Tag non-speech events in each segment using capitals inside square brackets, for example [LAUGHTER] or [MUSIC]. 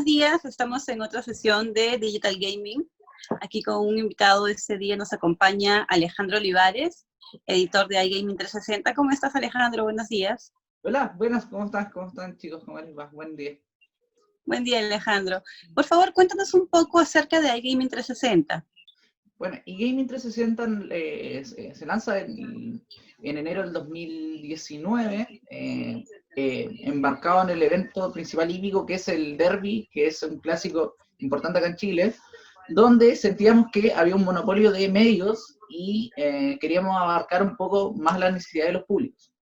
buenos días. Estamos en otra sesión de Digital Gaming. Aquí con un invitado este día nos acompaña Alejandro Olivares, editor de iGaming 360. ¿Cómo estás, Alejandro? Buenos días. Hola, buenas, ¿cómo estás? ¿Cómo están, chicos? ¿Cómo les va? Buen día. Buen día, Alejandro. Por favor, cuéntanos un poco acerca de iGaming 360. Bueno, iGaming 360 eh, se lanza en, enero del 2019, eh, eh, embarcado en el evento principal hípico que es el Derby, que es un clásico importante acá en Chile, donde sentíamos que había un monopolio de medios y eh, queríamos abarcar un poco más la necesidad de los públicos.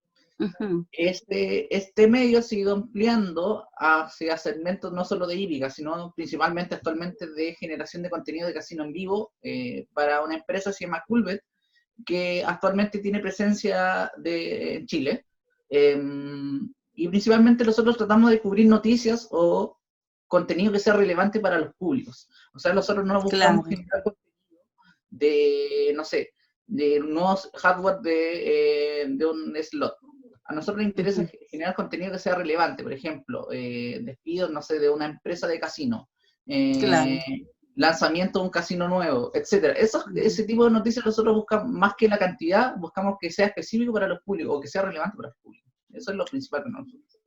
este, este medio ha sido ampliando hacia segmentos no solo de hípica, sino principalmente actualmente de generación de contenido de casino en vivo eh, para una empresa que se llama Culbet, que actualmente tiene presencia de, en Chile. Em, y principalmente nosotros tratamos de cubrir noticias o contenido que sea relevante para los públicos. O sea, nosotros no buscamos generar contenido de, no sé, de nuevos hardware de, eh, de un slot. A nosotros nos interesa generar contenido que sea relevante, por ejemplo, eh, despidos, no sé, de una empresa de casino, eh, lanzamiento de un casino nuevo, etcétera. ese tipo de noticias nosotros buscamos, más que la cantidad, buscamos que sea específico para los públicos o que sea relevante para los públicos. Eso es lo principal nosotros.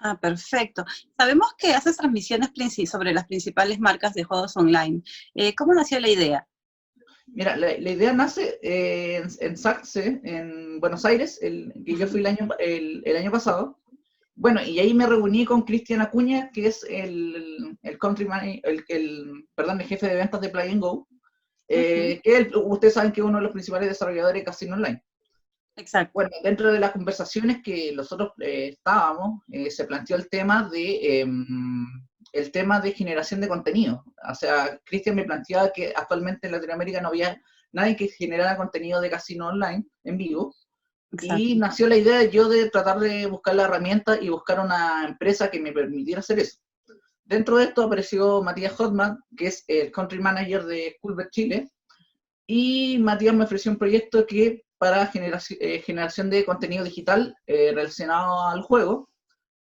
Ah, perfecto. Sabemos que haces transmisiones sobre las principales marcas de juegos online. Eh, ¿Cómo nació la idea? Mira, la, idea nace en, en, SACSE, en Buenos Aires, el, que yo fui el año, el, año pasado. Bueno, y ahí me reuní con Cristian Acuña, que es el, el country el, perdón, el jefe de ventas de Play Go, eh, que ustedes saben que es uno de los principales desarrolladores de casino online. Exacto. Bueno, dentro de las conversaciones que nosotros eh, estábamos, eh, se planteó el tema de em, el tema de generación de contenido. O sea, Cristian me planteaba que actualmente en Latinoamérica no había nadie que generara contenido de casino online en vivo. Y nació la idea yo de tratar de buscar la herramienta y buscar una empresa que me permitiera hacer eso. Dentro de esto apareció Matías Hotman, que es el country manager de Culver Chile, y Matías me ofreció un proyecto que para eh, generación de contenido digital eh, relacionado al juego.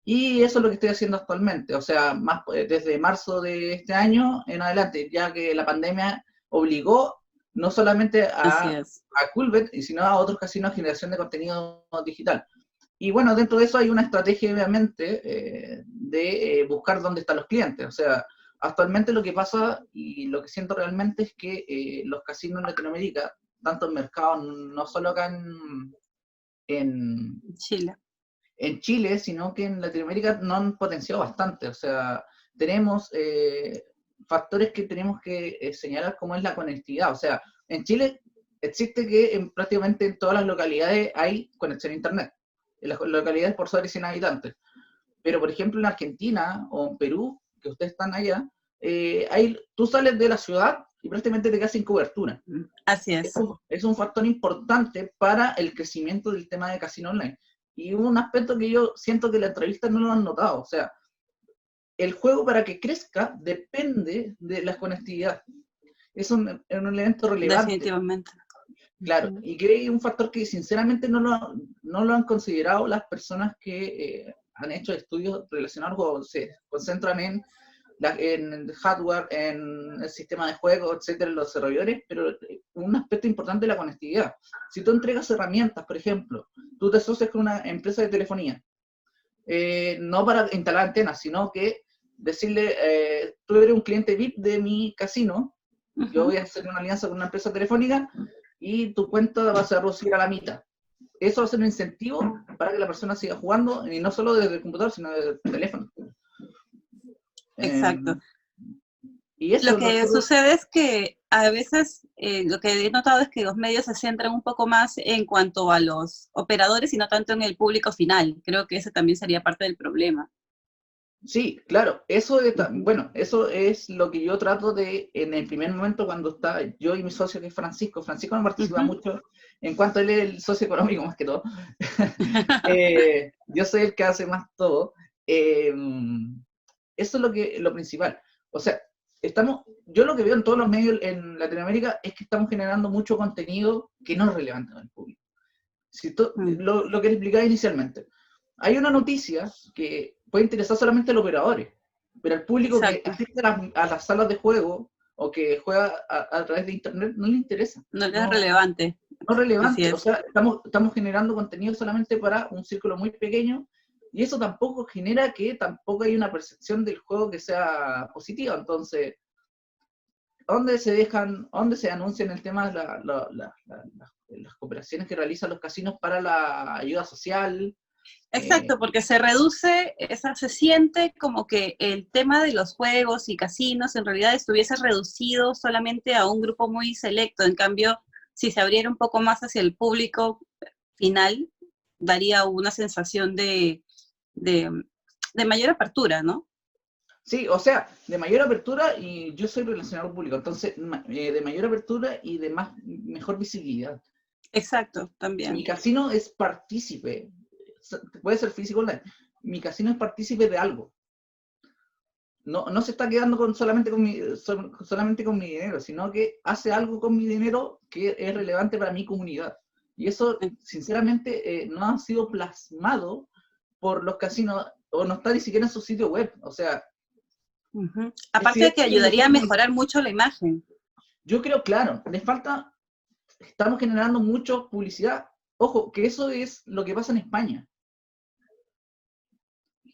Y eso es lo que estoy haciendo actualmente, o sea, más eh, desde marzo de este año en adelante, ya que la pandemia obligó no solamente a, a sino a otros casinos a generación de contenido digital. Y bueno, dentro de eso hay una estrategia, obviamente, de buscar dónde están los clientes. O sea, actualmente lo que pasa y lo que siento realmente es que los casinos en Latinoamérica tanto en mercados, no solo acá en, Chile. En Chile, sino que en Latinoamérica no han potenciado bastante. O sea, tenemos eh, factores que tenemos que eh, señalar como es la conectividad. O sea, en Chile existe que en, prácticamente en todas las localidades hay conexión a Internet. En las localidades por sobre 100 habitantes. Pero, por ejemplo, en Argentina o en Perú, que ustedes están allá, eh, hay, tú sales de la ciudad y prácticamente te quedas sin cobertura. Así es. Es un, factor importante para el crecimiento del tema de casino online. Y un aspecto que yo siento que la entrevista no lo han notado, o sea, el juego para que crezca depende de la conectividad. Es un, un elemento relevante. Definitivamente. Claro, y que hay un factor que sinceramente no lo, no lo han considerado las personas que eh, han hecho estudios relacionados o se concentran en en el hardware, en el sistema de juego, etcétera, en los desarrolladores, pero un aspecto importante es la conectividad. Si tú entregas herramientas, por ejemplo, tú te asocias con una empresa de telefonía, eh, no para instalar antenas, sino que decirle, eh, tú eres un cliente VIP de mi casino, yo voy a hacer una alianza con una empresa telefónica y tu cuenta va a ser reducir a la mitad. Eso va a ser un incentivo para que la persona siga jugando, y no solo desde el computador, sino desde el teléfono. Exacto. Em, lo que sucede es que a veces eh, lo que he notado es que los medios se centran un poco más en cuanto a los operadores y no tanto en el público final. Creo que ese también sería parte del problema. Sí, claro, eso es, bueno, eso es lo que yo trato de, en el primer momento cuando está yo y mi socio que es Francisco, Francisco no participa mucho en cuanto él es el socio económico más que todo, [LAUGHS] [LAUGHS] eh, yo soy el que hace más todo, eh, eso es lo, que, lo principal. O sea, estamos, yo lo que veo en todos los medios en Latinoamérica es que estamos generando mucho contenido que no es relevante para el público. Si mm. lo, lo, que explicaba inicialmente. Hay una noticia que puede interesar solamente a los operadores, pero al público que asiste a las, salas de juego o que juega a, través de internet no le interesa. No, es relevante. No es relevante, o sea, estamos, estamos generando contenido solamente para un círculo muy pequeño y eso tampoco genera que tampoco hay una percepción del juego que sea positiva. Entonces, ¿dónde se dejan, dónde se anuncian el tema de las cooperaciones que realizan los casinos para la ayuda social? Exacto, eh, porque se reduce, esa, se siente como que el tema de los juegos y casinos en realidad estuviese reducido solamente a un grupo muy selecto. En cambio, si se abriera un poco más hacia el público final, daría una sensación de, de, mayor apertura, ¿no? Sí, o sea, de mayor apertura y yo soy relacionado público, entonces eh, de mayor apertura y de más mejor visibilidad. Exacto, también. Mi casino es partícipe, puede ser físico online, mi casino es partícipe de algo. No, no se está quedando con solamente, con mi, solamente con mi dinero, sino que hace algo con mi dinero que es relevante para mi comunidad. Y eso, sinceramente, eh, no ha sido plasmado por los casinos, o no está ni siquiera en su sitio web. O sea. Aparte de que ayudaría a mejorar mucho la imagen. Yo creo, claro, les falta. Estamos generando mucho publicidad. Ojo, que eso es lo que pasa en España.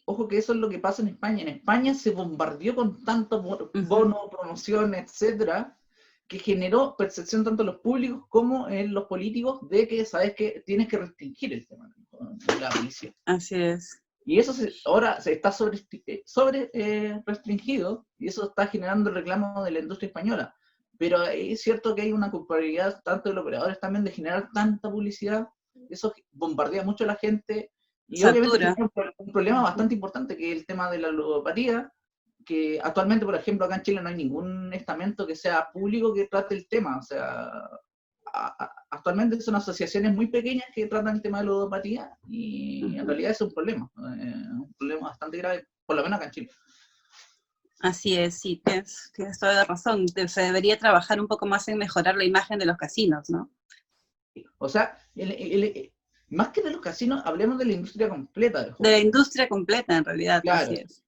Ojo que eso es lo que pasa en España. En España se bombardeó con tantos bonos, promociones, etcétera, que generó percepción tanto en los públicos como en los políticos de que, sabes que tienes que restringir el tema de la policía. Así es. Y eso ahora se está sobre, eh, sobre eh, restringido y eso está generando el reclamo de la industria española. Pero es cierto que hay una culpabilidad tanto de los operadores también de generar tanta publicidad. Eso bombardea mucho a la gente. Y obviamente es un, problema bastante importante que es el tema de la ludopatía, que actualmente, por ejemplo, acá en Chile no hay ningún estamento que sea público que trate el tema. O sea, actualmente son asociaciones muy pequeñas que tratan el tema de la ludopatía y en realidad es un problema, eh, un problema bastante grave, por lo menos acá en Chile. Así es, sí, tienes, toda la razón. Se debería trabajar un poco más en mejorar la imagen de los casinos, ¿no? O sea, más que de los casinos, hablemos de la industria completa. de la industria completa, en realidad, así es.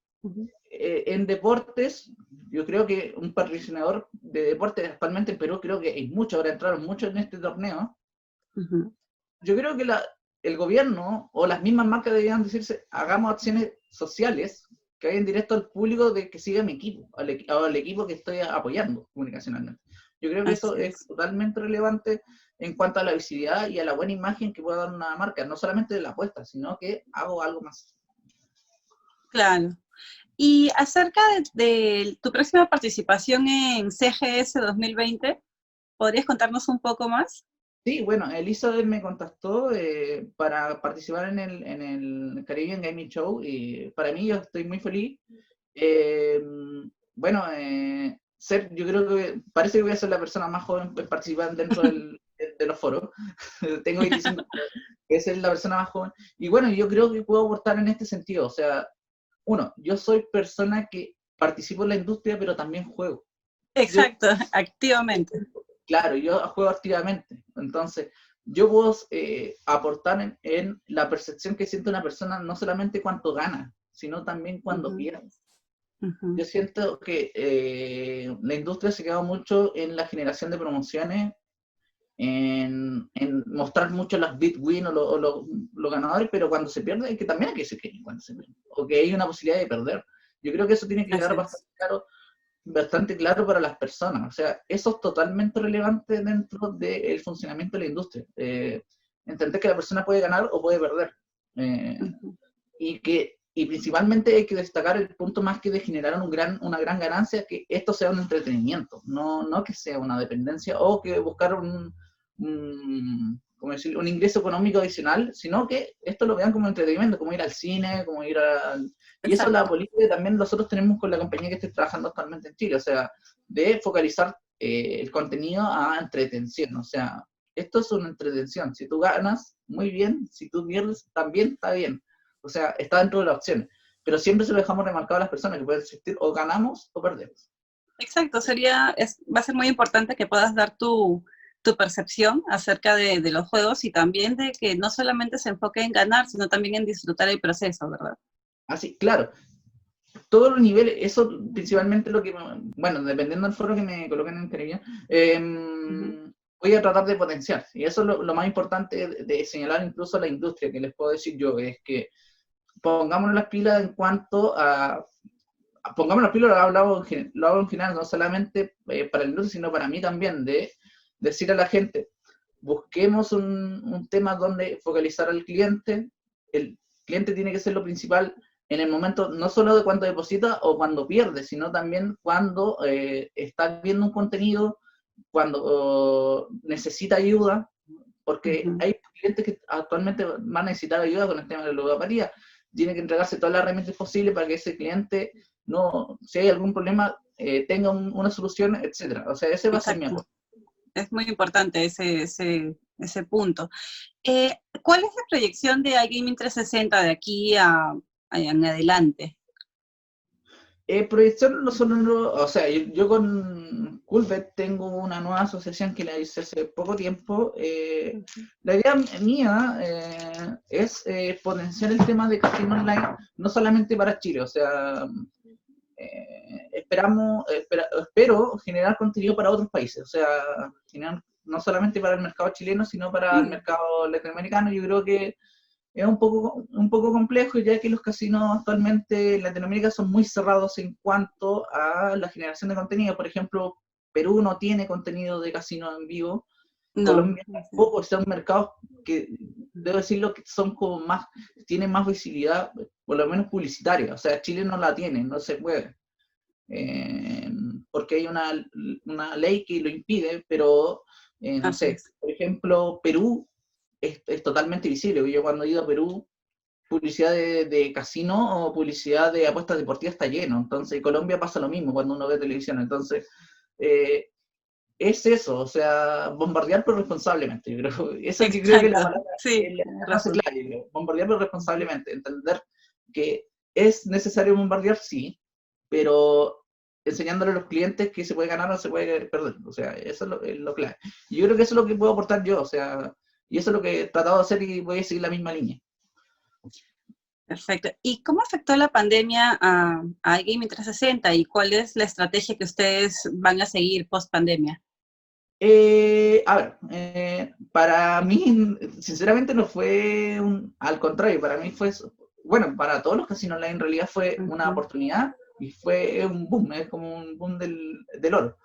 Eh, en deportes, yo creo que un patrocinador de deportes actualmente en Perú, creo que hay mucho, ahora entraron mucho en este torneo. Yo creo que el gobierno o las mismas marcas deberían decirse, hagamos acciones sociales que vayan directo al público de que siga mi equipo, al, equipo que estoy apoyando comunicacionalmente. Yo creo que eso es. totalmente relevante en cuanto a la visibilidad y a la buena imagen que pueda dar una marca, no solamente de la apuesta, sino que hago algo más. Claro. Y acerca de, tu próxima participación en CGS 2020, ¿podrías contarnos un poco más? Sí, bueno, Elizabeth me contactó eh, para participar en el, en el Caribbean Gaming Show y para mí yo estoy muy feliz. Eh, bueno, eh, ser, yo creo que parece que voy a ser la persona más joven pues, participante dentro del, [LAUGHS] de los foros. [LAUGHS] Tengo 25 que es la persona más joven. Y bueno, yo creo que puedo aportar en este sentido. O sea, uno, yo soy persona que participo en la industria, pero también juego. Exacto, [LAUGHS] activamente. Claro, yo juego activamente. Entonces, yo puedo eh, aportar en, la percepción que siente una persona, no solamente cuánto gana, sino también cuando pierde. Yo siento que eh, la industria se queda mucho en la generación de promociones en, mostrar mucho las bit win o, los ganadores, pero cuando se pierde hay que también hay que decir que cuando se pierde, o que hay una posibilidad de perder. Yo creo que eso tiene que quedar bastante claro, bastante claro para las personas. O sea, eso es totalmente relevante dentro del funcionamiento de la industria. Eh, entender que la persona puede ganar o puede perder. Eh, y que y principalmente hay que destacar el punto más que de generar un gran, una gran ganancia, que esto sea un entretenimiento, no, no que sea una dependencia o que buscar un, un, decir, un ingreso económico adicional, sino que esto lo vean como entretenimiento, como ir al cine, como ir a... Y eso es la política que también nosotros tenemos con la compañía que estoy trabajando actualmente en Chile, o sea, de focalizar eh, el contenido a entretención, o sea, esto es una entretención, si tú ganas, muy bien, si tú pierdes, también está bien, o sea, está dentro de las opciones, pero siempre se lo dejamos remarcado a las personas que pueden existir o ganamos o perdemos. Exacto, sería, es, va a ser muy importante que puedas dar tu, tu percepción acerca de, los juegos y también de que no solamente se enfoque en ganar, sino también en disfrutar el proceso, ¿verdad? Así, claro. todos los niveles, eso principalmente lo que, bueno, dependiendo del foro que me coloquen en televisión, em, voy a tratar de potenciar. Y eso es lo, más importante de, señalar incluso a la industria, que les puedo decir yo, es que pongámonos las pilas en cuanto a, pongámonos las pilas, lo hago, lo hago en final, no solamente eh, para la industria, sino para mí también, de decir a la gente, busquemos un, un tema donde focalizar al cliente, el cliente tiene que ser lo principal, en el momento no solo de cuando deposita o cuando pierde, sino también cuando eh, está viendo un contenido, cuando necesita ayuda, porque hay clientes que actualmente van a necesitar ayuda con el tema de la ludopatía. Tiene que entregarse todas las herramientas posibles para que ese cliente, no, si hay algún problema, eh, tenga una solución, etcétera. O sea, ese va a ser mi aporte. Es muy importante ese, ese, ese punto. Eh, ¿Cuál es la proyección de iGaming 360 de aquí a, en adelante? Eh, proyección no solo, o sea, yo, con Culvet tengo una nueva asociación que la hice hace poco tiempo. Eh, la idea mía eh, es eh, potenciar el tema de casino online, no solamente para Chile, o sea, esperamos, espero generar contenido para otros países, o sea, no solamente para el mercado chileno, sino para el mm. mercado latinoamericano. Yo creo que es un poco, un poco complejo, ya que los casinos actualmente en Latinoamérica son muy cerrados en cuanto a la generación de contenido. Por ejemplo, Perú no tiene contenido de casino en vivo. No. Colombia tampoco, son mercados que, debo decirlo, que son como más, tienen más visibilidad, por lo menos publicitaria. O sea, Chile no la tiene, no se puede. Eh, porque hay una, una, ley que lo impide, pero, eh, no sé, por ejemplo, Perú es, totalmente visible. Yo cuando he ido a Perú, publicidad de, casino o publicidad de apuestas deportivas está lleno. Entonces, en Colombia pasa lo mismo cuando uno ve televisión. Entonces, eh, es eso, o sea, bombardear pero responsablemente. Yo creo, [LAUGHS] esa que creo que la sí, bombardear pero responsablemente. Entender que es necesario bombardear, sí, pero enseñándole a los clientes que se puede ganar o se puede perder. O sea, eso es lo, es lo clave. Y yo creo que eso es lo que puedo aportar yo. O sea, y eso es lo que he tratado de hacer y voy a seguir la misma línea. Perfecto. ¿Y cómo afectó la pandemia a, a iGaming 360 y cuál es la estrategia que ustedes van a seguir post pandemia? Eh, a ver, eh, para mí, sinceramente, no fue un, al contrario, para mí fue, bueno, para todos los casinos online en realidad fue una oportunidad y fue un boom, es como un boom del, del oro.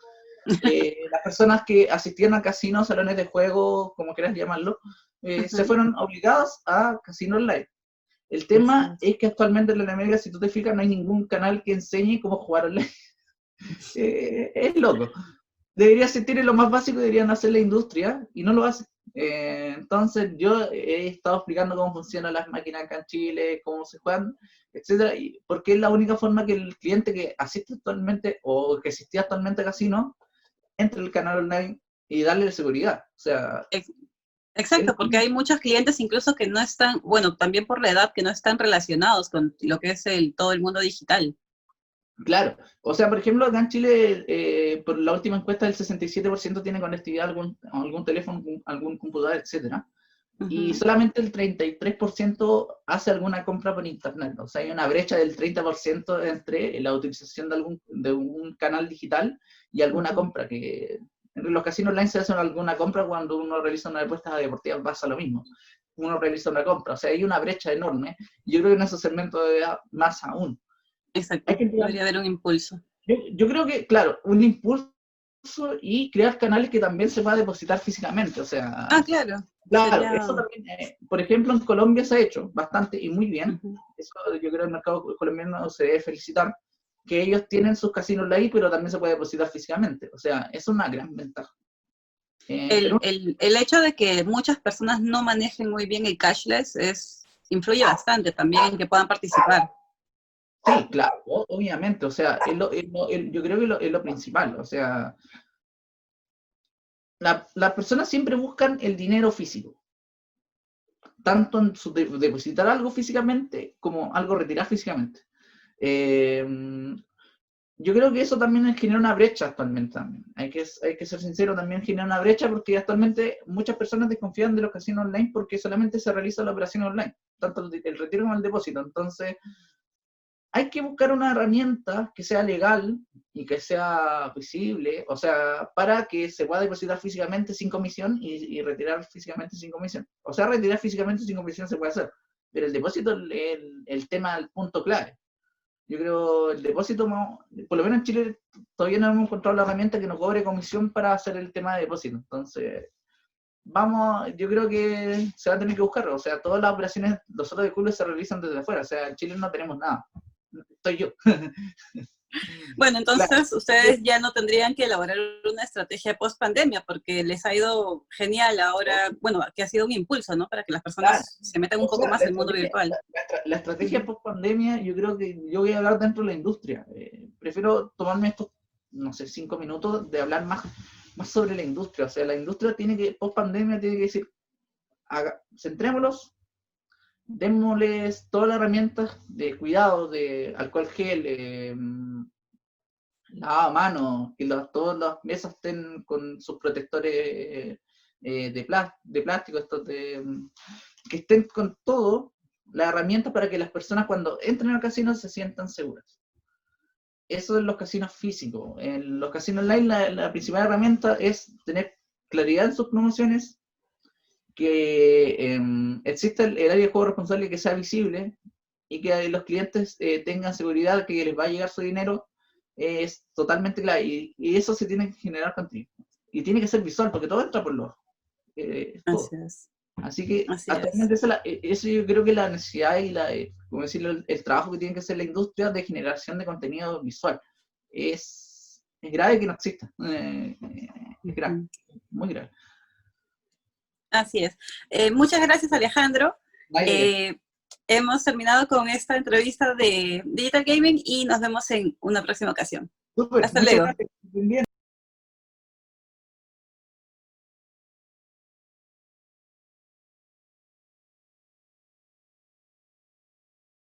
Eh, [LAUGHS] las personas que asistían a casinos, salones de juego, como quieras llamarlo, eh, se fueron obligados a casino online. El tema es que actualmente en Latinoamérica, si tú te fijas, no hay ningún canal que enseñe cómo jugar online. [LAUGHS] Eh, es loco. Debería existir lo más básico, deberían hacer la industria, y no lo hace. Entonces, yo he estado explicando cómo funcionan las máquinas acá en Chile, cómo se juegan, etcétera, porque es la única forma que el cliente que asiste actualmente o que asistía actualmente a casino entre el canal online y darle seguridad. O sea, Exacto, porque hay muchos clientes incluso que no están, bueno, también por la edad, que no están relacionados con lo que es el, todo el mundo digital. Claro, o sea, por ejemplo, acá en Chile, eh, por la última encuesta, el 67% tiene conectividad a algún, algún teléfono, algún computador, etcétera. Y solamente el 33% hace alguna compra por internet. O sea, hay una brecha del 30% entre la utilización de algún de un canal digital y alguna compra, que en los casinos online se hace alguna compra cuando uno realiza una apuesta deportiva, pasa lo mismo. Uno realiza una compra, o sea, hay una brecha enorme. Yo creo que en ese segmento debe más aún. Exacto, debería haber un impulso. Yo, creo que, claro, un impulso y crear canales que también se va a depositar físicamente, o sea... Ah, claro. Claro, eso también, eh, por ejemplo, en Colombia se ha hecho bastante y muy bien. Eso yo creo que el mercado colombiano se debe felicitar, que ellos tienen sus casinos ahí, pero también se puede depositar físicamente. O sea, es una gran ventaja. Eh, el, el, el, hecho de que muchas personas no manejen muy bien el cashless es, influye bastante también en que puedan participar. Sí, claro, obviamente. O sea, yo creo que es lo principal. O sea, las personas siempre buscan el dinero físico. Tanto en su depositar algo físicamente como algo retirar físicamente. Eh, yo creo que eso también genera una brecha actualmente también. Hay que, hay que ser sincero, también genera una brecha porque actualmente muchas personas desconfían de los casinos online porque solamente se realiza la operación online, tanto el retiro como el depósito. Entonces, hay que buscar una herramienta que sea legal y que sea visible, o sea, para que se pueda depositar físicamente sin comisión y, retirar físicamente sin comisión. O sea, retirar físicamente sin comisión se puede hacer, pero el depósito es el, tema, el punto clave. Yo creo el depósito, por lo menos en Chile todavía no hemos encontrado la herramienta que nos cobre comisión para hacer el tema de depósito. Entonces, vamos, yo creo que se va a tener que buscar. O sea, todas las operaciones, nosotros de clubes se realizan desde afuera. O sea, en Chile no tenemos nada. Estoy yo. [LAUGHS] Bueno, entonces ustedes ya no tendrían que elaborar una estrategia post pandemia porque les ha ido genial ahora, bueno, que ha sido un impulso, ¿no? Para que las personas se metan un poco más en el mundo virtual. La, estrategia post pandemia, yo creo que yo voy a hablar dentro de la industria. Eh, prefiero tomarme estos, no sé, cinco minutos de hablar más, más sobre la industria. O sea, la industria tiene que, post pandemia, tiene que decir, haga, centrémonos démosles todas las herramientas de cuidado, de alcohol gel, eh, lavado a mano, que todas las mesas estén con sus protectores eh, de, de plástico, estos que estén con todo la herramienta para que las personas cuando entren al casino se sientan seguras. Eso en los casinos físicos. En los casinos online la, la principal herramienta es tener claridad en sus promociones, que em, exista el, área de juego responsable que sea visible y que los clientes eh, tengan seguridad que les va a llegar su dinero es totalmente claro y, eso se tiene que generar continuo y tiene que ser visual porque todo entra por los eh, Así, que actualmente e, eso, yo creo que la necesidad y la, eh, como decirlo, el, trabajo que tiene que hacer la industria de generación de contenido visual. Es, es grave que no exista. es grave, muy grave. Así es. Eh, muchas gracias, Alejandro. Eh, hemos terminado con esta entrevista de Digital Gaming y nos vemos en una próxima ocasión. Hasta luego.